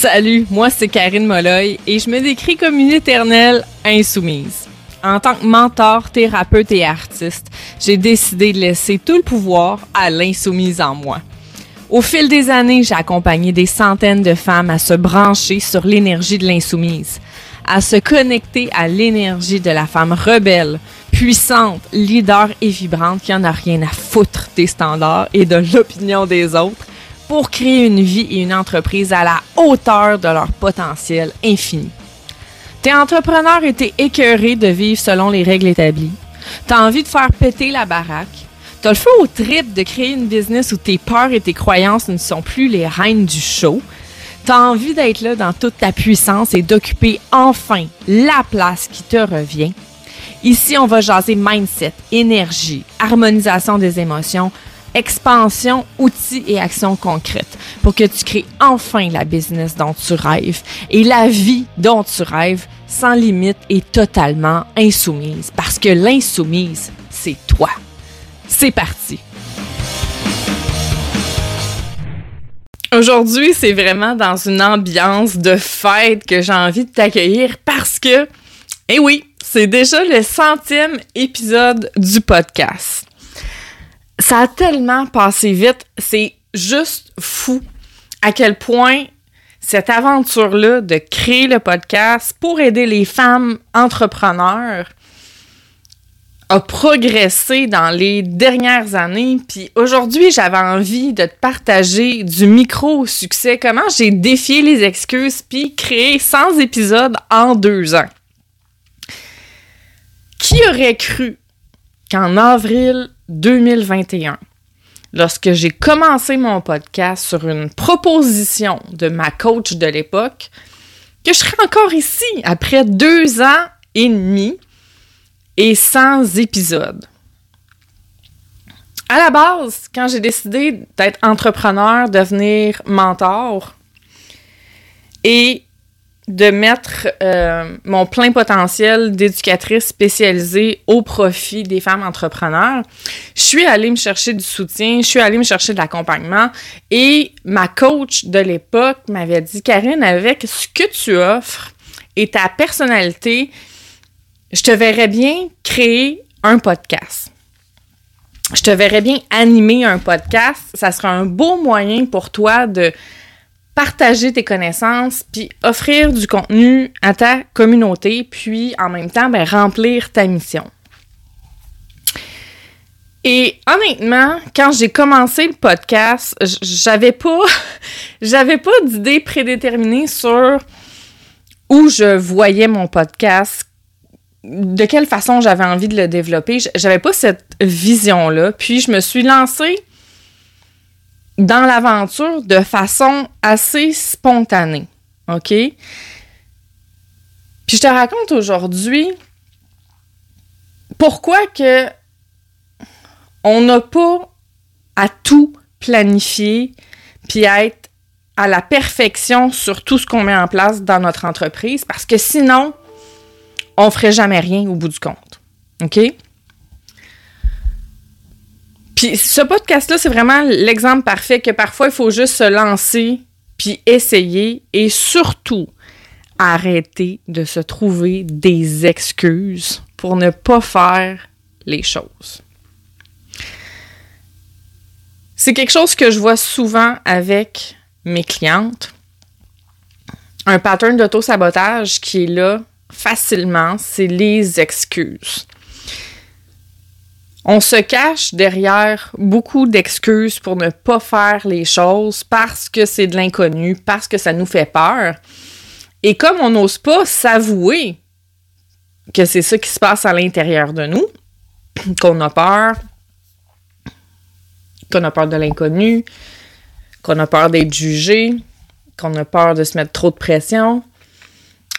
Salut, moi c'est Karine Molloy et je me décris comme une éternelle insoumise. En tant que mentor, thérapeute et artiste, j'ai décidé de laisser tout le pouvoir à l'insoumise en moi. Au fil des années, j'ai accompagné des centaines de femmes à se brancher sur l'énergie de l'insoumise, à se connecter à l'énergie de la femme rebelle, puissante, leader et vibrante qui en a rien à foutre des standards et de l'opinion des autres pour créer une vie et une entreprise à la hauteur de leur potentiel infini. T'es entrepreneur et t'es écœuré de vivre selon les règles établies. T'as envie de faire péter la baraque. T'as le feu au trip de créer une business où tes peurs et tes croyances ne sont plus les reines du show. T'as envie d'être là dans toute ta puissance et d'occuper enfin la place qui te revient. Ici, on va jaser mindset, énergie, harmonisation des émotions, expansion, outils et actions concrètes pour que tu crées enfin la business dont tu rêves et la vie dont tu rêves sans limite et totalement insoumise. Parce que l'insoumise, c'est toi. C'est parti. Aujourd'hui, c'est vraiment dans une ambiance de fête que j'ai envie de t'accueillir parce que, eh oui, c'est déjà le centième épisode du podcast ça a tellement passé vite, c'est juste fou à quel point cette aventure-là de créer le podcast pour aider les femmes entrepreneurs a progressé dans les dernières années. Puis aujourd'hui, j'avais envie de te partager du micro au succès, comment j'ai défié les excuses puis créé 100 épisodes en deux ans. Qui aurait cru qu'en avril 2021, lorsque j'ai commencé mon podcast sur une proposition de ma coach de l'époque, que je serais encore ici après deux ans et demi et sans épisodes. À la base, quand j'ai décidé d'être entrepreneur, devenir mentor et de mettre euh, mon plein potentiel d'éducatrice spécialisée au profit des femmes entrepreneurs, je suis allée me chercher du soutien, je suis allée me chercher de l'accompagnement et ma coach de l'époque m'avait dit Karine, avec ce que tu offres et ta personnalité, je te verrais bien créer un podcast. Je te verrais bien animer un podcast. Ça sera un beau moyen pour toi de partager tes connaissances, puis offrir du contenu à ta communauté, puis en même temps, ben, remplir ta mission. Et honnêtement, quand j'ai commencé le podcast, j'avais pas, j'avais pas d'idée prédéterminée sur où je voyais mon podcast, de quelle façon j'avais envie de le développer. J'avais pas cette vision-là. Puis je me suis lancée dans l'aventure de façon assez spontanée. OK? Puis je te raconte aujourd'hui pourquoi que on n'a pas à tout planifier puis être à la perfection sur tout ce qu'on met en place dans notre entreprise parce que sinon, on ferait jamais rien au bout du compte. OK? Puis ce podcast-là, c'est vraiment l'exemple parfait que parfois, il faut juste se lancer, puis essayer, et surtout, arrêter de se trouver des excuses pour ne pas faire les choses. C'est quelque chose que je vois souvent avec mes clientes. Un pattern d'auto-sabotage qui est là facilement, c'est les excuses. On se cache derrière beaucoup d'excuses pour ne pas faire les choses parce que c'est de l'inconnu, parce que ça nous fait peur. Et comme on n'ose pas s'avouer que c'est ça qui se passe à l'intérieur de nous, qu'on a peur, qu'on a peur de l'inconnu, qu'on a peur d'être jugé, qu'on a peur de se mettre trop de pression,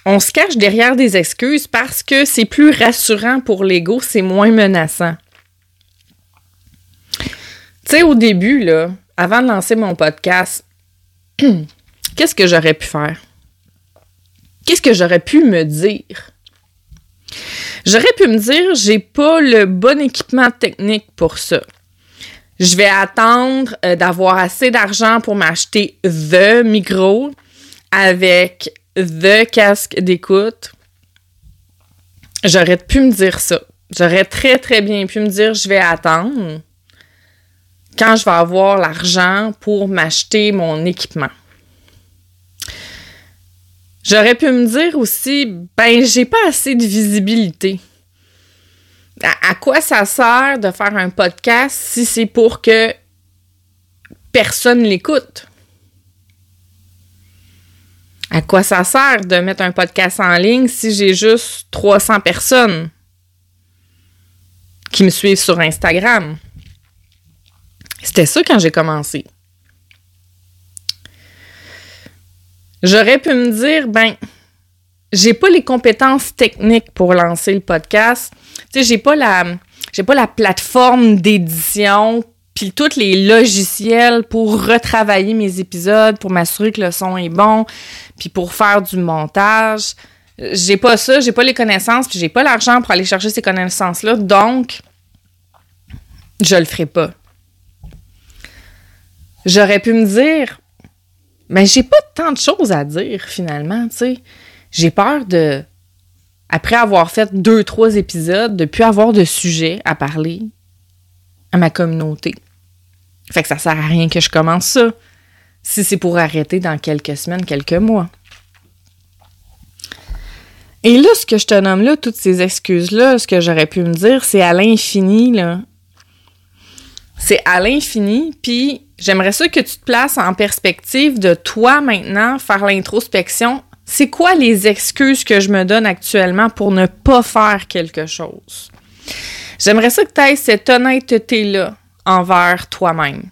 on se cache derrière des excuses parce que c'est plus rassurant pour l'ego, c'est moins menaçant. Tu au début, là, avant de lancer mon podcast, qu'est-ce que j'aurais pu faire? Qu'est-ce que j'aurais pu me dire? J'aurais pu me dire, j'ai pas le bon équipement technique pour ça. Je vais attendre euh, d'avoir assez d'argent pour m'acheter the micro avec The Casque d'écoute, j'aurais pu me dire ça. J'aurais très, très bien pu me dire, je vais attendre quand je vais avoir l'argent pour m'acheter mon équipement. J'aurais pu me dire aussi, ben, j'ai pas assez de visibilité. À, quoi ça sert de faire un podcast si c'est pour que personne l'écoute? À quoi ça sert de mettre un podcast en ligne si j'ai juste 300 personnes qui me suivent sur Instagram? C'était ça quand j'ai commencé. J'aurais pu me dire, ben, j'ai pas les compétences techniques pour lancer le podcast. Tu sais, j'ai pas la, j'ai pas la plateforme d'édition puis tous les logiciels pour retravailler mes épisodes, pour m'assurer que le son est bon, puis pour faire du montage. J'ai pas ça, j'ai pas les connaissances, puis j'ai pas l'argent pour aller chercher ces connaissances-là, donc je le ferai pas. J'aurais pu me dire, mais j'ai pas tant de choses à dire finalement, tu sais. J'ai peur de, après avoir fait deux, trois épisodes, de plus avoir de sujet à parler à ma communauté. Fait que ça sert à rien que je commence ça, si c'est pour arrêter dans quelques semaines, quelques mois. Et là, ce que je te nomme là, toutes ces excuses-là, ce que j'aurais pu me dire, c'est à l'infini, là. C'est à l'infini, puis J'aimerais ça que tu te places en perspective de toi maintenant, faire l'introspection. C'est quoi les excuses que je me donne actuellement pour ne pas faire quelque chose? J'aimerais ça que tu aies cette honnêteté-là envers toi-même.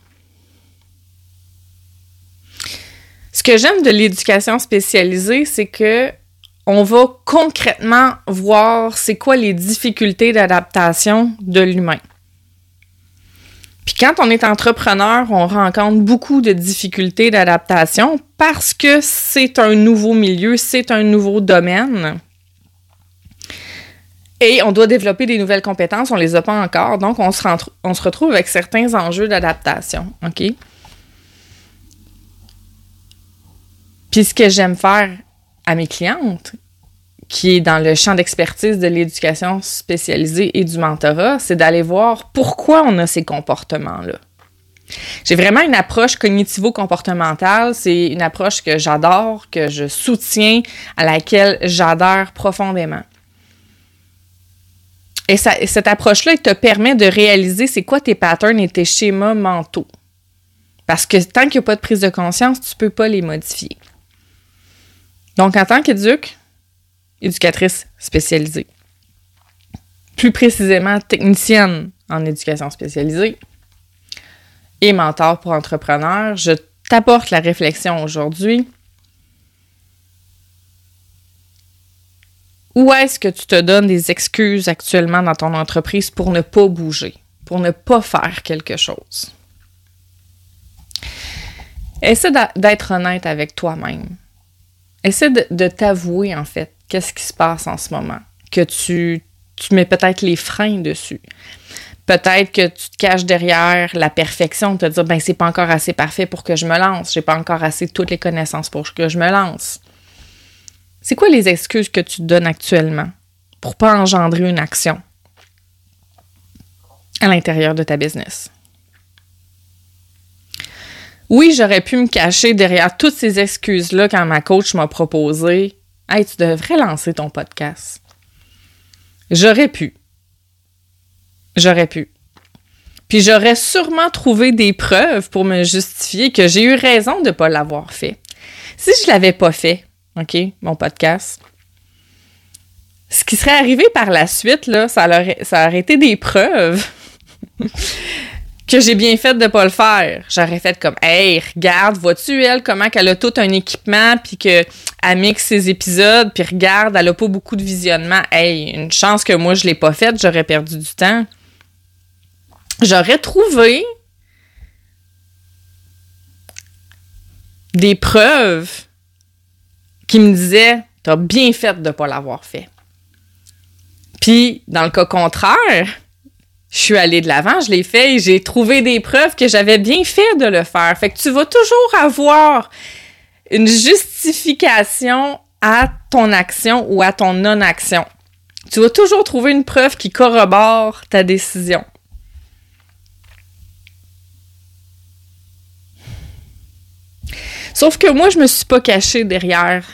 Ce que j'aime de l'éducation spécialisée, c'est que on va concrètement voir c'est quoi les difficultés d'adaptation de l'humain. Puis quand on est entrepreneur, on rencontre beaucoup de difficultés d'adaptation parce que c'est un nouveau milieu, c'est un nouveau domaine. Et on doit développer des nouvelles compétences, on les a pas encore, donc on se, on se retrouve avec certains enjeux d'adaptation, OK? Puis ce que j'aime faire à mes clientes, qui est dans le champ d'expertise de l'éducation spécialisée et du mentorat, c'est d'aller voir pourquoi on a ces comportements-là. J'ai vraiment une approche cognitivo-comportementale. C'est une approche que j'adore, que je soutiens, à laquelle j'adhère profondément. Et, cette approche-là, te permet de réaliser c'est quoi tes patterns et tes schémas mentaux. Parce que tant qu'il n'y a pas de prise de conscience, tu ne peux pas les modifier. Donc, en tant qu'éduc, éducatrice spécialisée. Plus précisément, technicienne en éducation spécialisée et mentor pour entrepreneurs. Je t'apporte la réflexion aujourd'hui. Où est-ce que tu te donnes des excuses actuellement dans ton entreprise pour ne pas bouger, pour ne pas faire quelque chose? Essaie d'être honnête avec toi-même. Essaie de t'avouer, en fait, qu'est-ce qui se passe en ce moment, que tu, tu mets peut-être les freins dessus. Peut-être que tu te caches derrière la perfection, te dire ben c'est pas encore assez parfait pour que je me lance, j'ai pas encore assez toutes les connaissances pour que je me lance. C'est quoi les excuses que tu te donnes actuellement pour pas engendrer une action à l'intérieur de ta business? Oui, j'aurais pu me cacher derrière toutes ces excuses-là quand ma coach m'a proposé Hey, tu devrais lancer ton podcast. J'aurais pu. J'aurais pu. Puis j'aurais sûrement trouvé des preuves pour me justifier que j'ai eu raison de ne pas l'avoir fait. Si je l'avais pas fait, OK, mon podcast, ce qui serait arrivé par la suite, là, ça aurait été des preuves que j'ai bien fait de pas le faire. J'aurais fait comme Hey, regarde, vois-tu elle comment qu'elle a tout un équipement puis que elle mixe ses épisodes puis regarde, elle a pas beaucoup de visionnement. Hey, une chance que moi je l'ai pas faite, j'aurais perdu du temps. J'aurais trouvé des preuves qui me disaient T'as bien fait de pas l'avoir fait. Puis, dans le cas contraire, je suis allée de l'avant, je l'ai fait et j'ai trouvé des preuves que j'avais bien fait de le faire. Fait que tu vas toujours avoir une justification à ton action ou à ton non-action. Tu vas toujours trouver une preuve qui corrobore ta décision. Sauf que moi, je me suis pas cachée derrière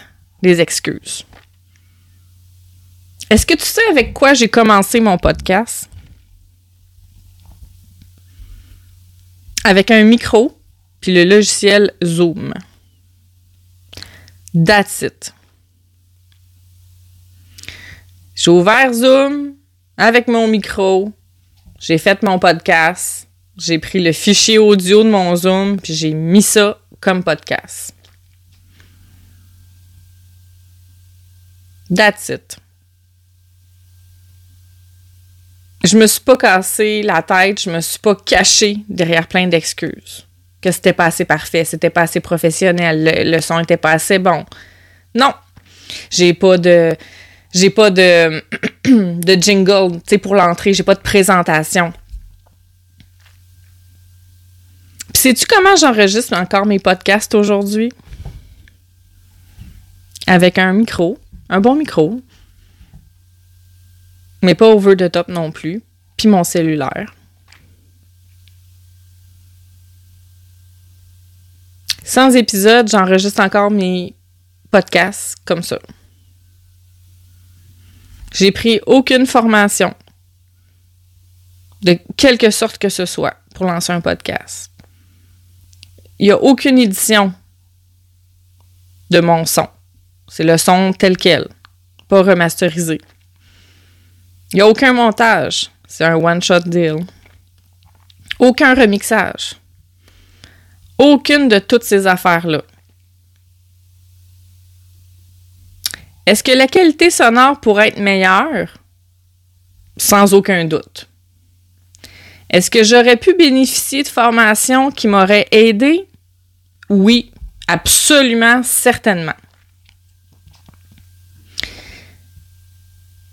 les excuses. Est-ce que tu sais avec quoi j'ai commencé mon podcast? Avec un micro, puis le logiciel Zoom. That's it. J'ai ouvert Zoom avec mon micro, j'ai fait mon podcast, j'ai pris le fichier audio de mon Zoom, puis j'ai mis ça comme podcast. That's it. Je me suis pas cassé la tête, je me suis pas caché derrière plein d'excuses. Que c'était pas assez parfait, c'était pas assez professionnel, le, son était pas assez bon. Non. J'ai pas de j'ai pas de jingle, tu pour l'entrée, j'ai pas de présentation. sais-tu comment j'enregistre encore mes podcasts aujourd'hui? Avec un micro, un bon micro, mais pas over the top non plus, puis mon cellulaire. Sans épisode, j'enregistre encore mes podcasts comme ça. J'ai pris aucune formation de quelque sorte que ce soit pour lancer un podcast. Il n'y a aucune édition de mon son. C'est le son tel quel, pas remasterisé. Il n'y a aucun montage. C'est un one-shot deal. Aucun remixage. Aucune de toutes ces affaires-là. Est-ce que la qualité sonore pourrait être meilleure? Sans aucun doute. Est-ce que j'aurais pu bénéficier de formations qui m'auraient aidé? Oui, absolument, certainement.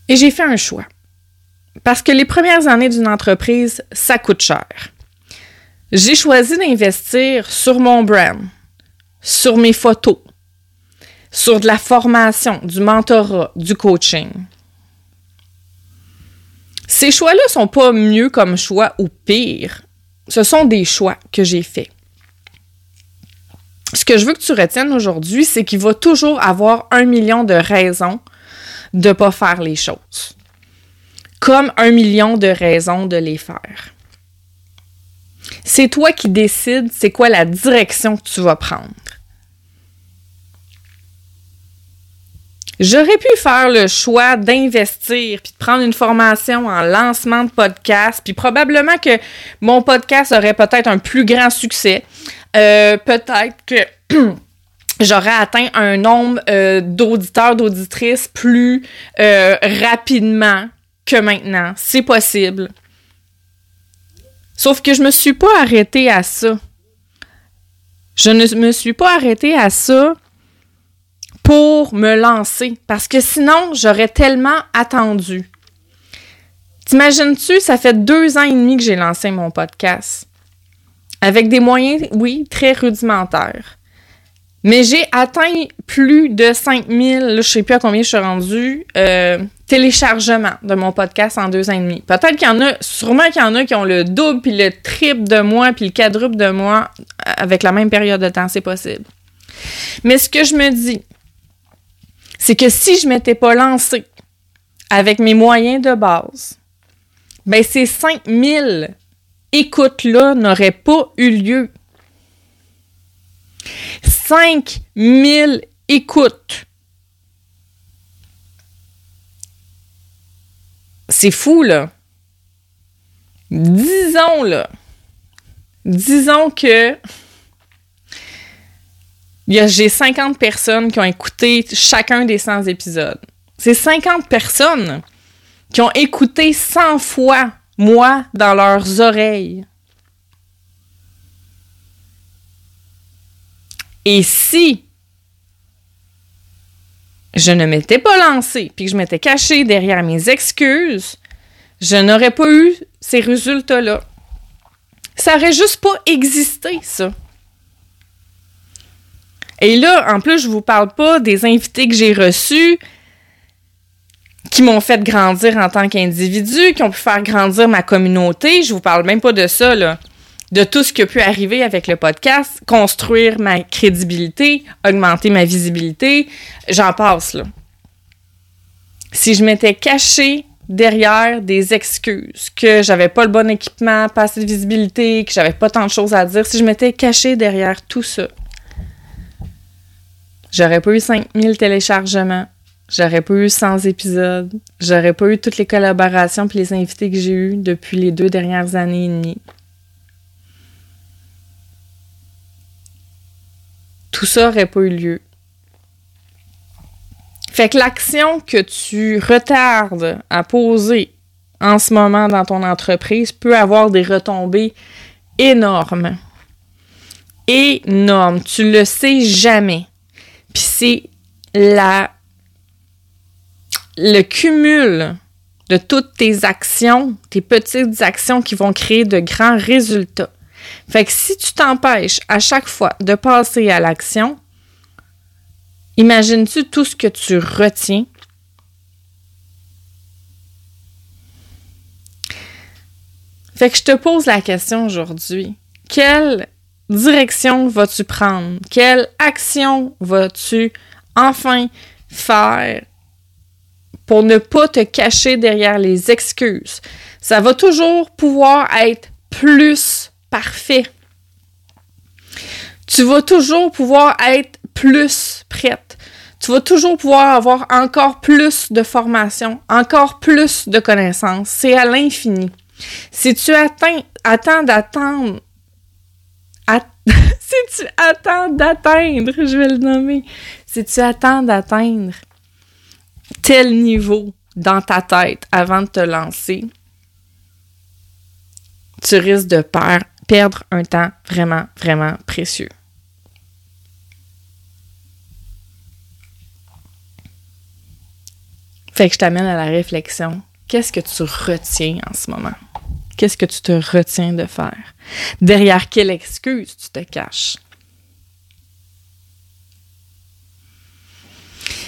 Et j'ai fait un choix. Parce que les premières années d'une entreprise, ça coûte cher. J'ai choisi d'investir sur mon brand, sur mes photos, sur de la formation, du mentorat, du coaching. Ces choix-là sont pas mieux comme choix ou pire. Ce sont des choix que j'ai faits. Ce que je veux que tu retiennes aujourd'hui, c'est qu'il va toujours avoir un million de raisons de ne pas faire les choses. Comme un million de raisons de les faire. C'est toi qui décides c'est quoi la direction que tu vas prendre. J'aurais pu faire le choix d'investir puis de prendre une formation en lancement de podcast, puis probablement que mon podcast aurait peut-être un plus grand succès. Euh, peut-être que j'aurais atteint un nombre euh, d'auditeurs, d'auditrices plus euh, rapidement que maintenant. C'est possible. Sauf que je me suis pas arrêtée à ça. Je ne me suis pas arrêtée à ça pour me lancer parce que sinon, j'aurais tellement attendu. T'imagines-tu, ça fait deux ans et demi que j'ai lancé mon podcast. Avec des moyens, oui, très rudimentaires. Mais j'ai atteint plus de 5000, je sais plus à combien je suis rendue, euh, téléchargements de mon podcast en deux ans et demi. Peut-être qu'il y en a, sûrement qu'il y en a qui ont le double, puis le triple de moi, puis le quadruple de moi avec la même période de temps, c'est possible. Mais ce que je me dis, c'est que si je m'étais pas lancée avec mes moyens de base, ben ces 5000 écoutes-là n'auraient pas eu lieu. 5000 écoutes. C'est fou, là. Disons, là. Disons que j'ai 50 personnes qui ont écouté chacun des 100 épisodes. C'est 50 personnes qui ont écouté 100 fois moi dans leurs oreilles. Et si je ne m'étais pas lancée puis que je m'étais cachée derrière mes excuses, je n'aurais pas eu ces résultats-là. Ça aurait juste pas existé, ça. Et là, en plus, je vous parle pas des invités que j'ai reçus qui m'ont fait grandir en tant qu'individu, qui ont pu faire grandir ma communauté. Je vous parle même pas de ça, là. De tout ce qui a pu arriver avec le podcast, construire ma crédibilité, augmenter ma visibilité. J'en passe, là. Si je m'étais cachée derrière des excuses, que j'avais pas le bon équipement, pas assez de visibilité, que j'avais pas tant de choses à dire, si je m'étais cachée derrière tout ça, j'aurais pas eu 5000 téléchargements, J'aurais pas eu 100 épisodes. J'aurais pas eu toutes les collaborations puis les invités que j'ai eus depuis les deux dernières années et demie. Tout ça aurait pas eu lieu. Fait que l'action que tu retardes à poser en ce moment dans ton entreprise peut avoir des retombées énormes. Énormes. Tu le sais jamais. Puis c'est la le cumul de toutes tes actions, tes petites actions qui vont créer de grands résultats. Fait que si tu t'empêches à chaque fois de passer à l'action, imagines-tu tout ce que tu retiens? Fait que je te pose la question aujourd'hui. Quelle direction vas-tu prendre? Quelle action vas-tu enfin faire pour ne pas te cacher derrière les excuses? Ça va toujours pouvoir être plus parfait. Tu vas toujours pouvoir être plus prête. Tu vas toujours pouvoir avoir encore plus de formation, encore plus de connaissances. C'est à l'infini. Si tu attends d'attendre, si tu attends d'atteindre, je vais le nommer, si tu attends d'atteindre tel niveau dans ta tête avant de te lancer, tu risques de perdre un temps vraiment, vraiment précieux. Fait que je t'amène à la réflexion. Qu'est-ce que tu retiens en ce moment? Qu'est-ce que tu te retiens de faire? Derrière quelle excuse tu te caches?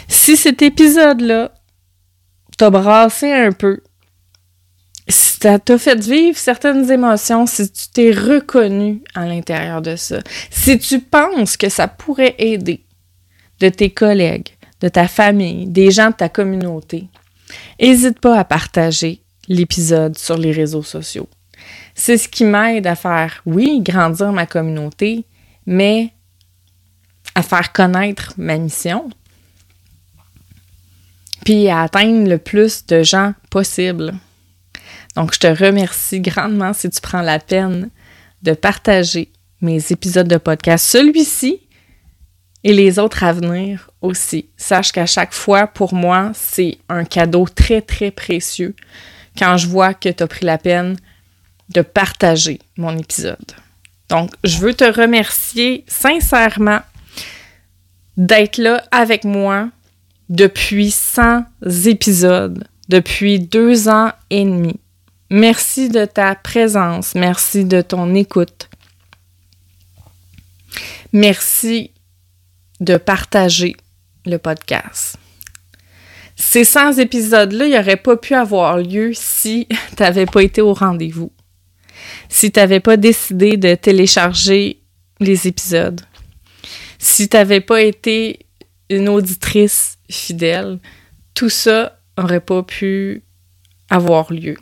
Si cet épisode-là t'a brassé un peu, si ça t'a fait vivre certaines émotions, si tu t'es reconnu à l'intérieur de ça, si tu penses que ça pourrait aider de tes collègues, de ta famille, des gens de ta communauté, n'hésite pas à partager l'épisode sur les réseaux sociaux. C'est ce qui m'aide à faire, oui, grandir ma communauté, mais à faire connaître ma mission, puis à atteindre le plus de gens possible. Donc, je te remercie grandement si tu prends la peine de partager mes épisodes de podcast, celui-ci et les autres à venir aussi. Sache qu'à chaque fois, pour moi, c'est un cadeau très, très précieux quand je vois que tu as pris la peine de partager mon épisode. Donc, je veux te remercier sincèrement d'être là avec moi depuis 100 épisodes, depuis deux ans et demi. Merci de ta présence, merci de ton écoute. Merci de partager le podcast. Ces 100 épisodes-là, n'auraient pas pu avoir lieu si tu n'avais pas été au rendez-vous, si tu n'avais pas décidé de télécharger les épisodes, si tu n'avais pas été une auditrice fidèle, tout ça n'aurait pas pu avoir lieu.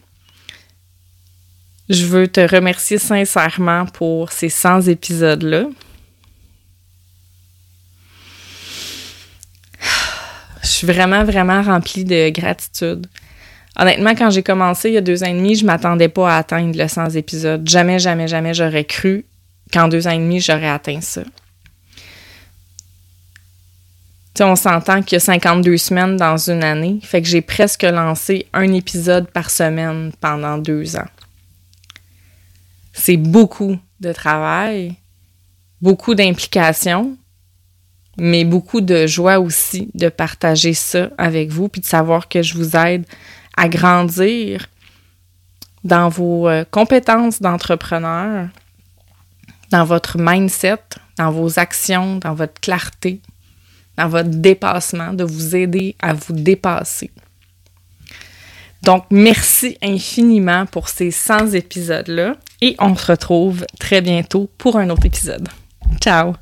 Je veux te remercier sincèrement pour ces 100 épisodes-là. Je suis vraiment, vraiment remplie de gratitude. Honnêtement, quand j'ai commencé il y a deux ans et demi, je m'attendais pas à atteindre le 100 épisodes. Jamais, jamais, jamais j'aurais cru qu'en deux ans et demi, j'aurais atteint ça on s'entend qu'il y a 52 semaines dans une année, fait que j'ai presque lancé un épisode par semaine pendant deux ans c'est beaucoup de travail, beaucoup d'implication, mais beaucoup de joie aussi de partager ça avec vous, puis de savoir que je vous aide à grandir dans vos euh, compétences d'entrepreneur, dans votre mindset, dans vos actions, dans votre clarté, dans votre dépassement, de vous aider à vous dépasser. Donc, merci infiniment pour ces 100 épisodes-là et on se retrouve très bientôt pour un autre épisode. Ciao!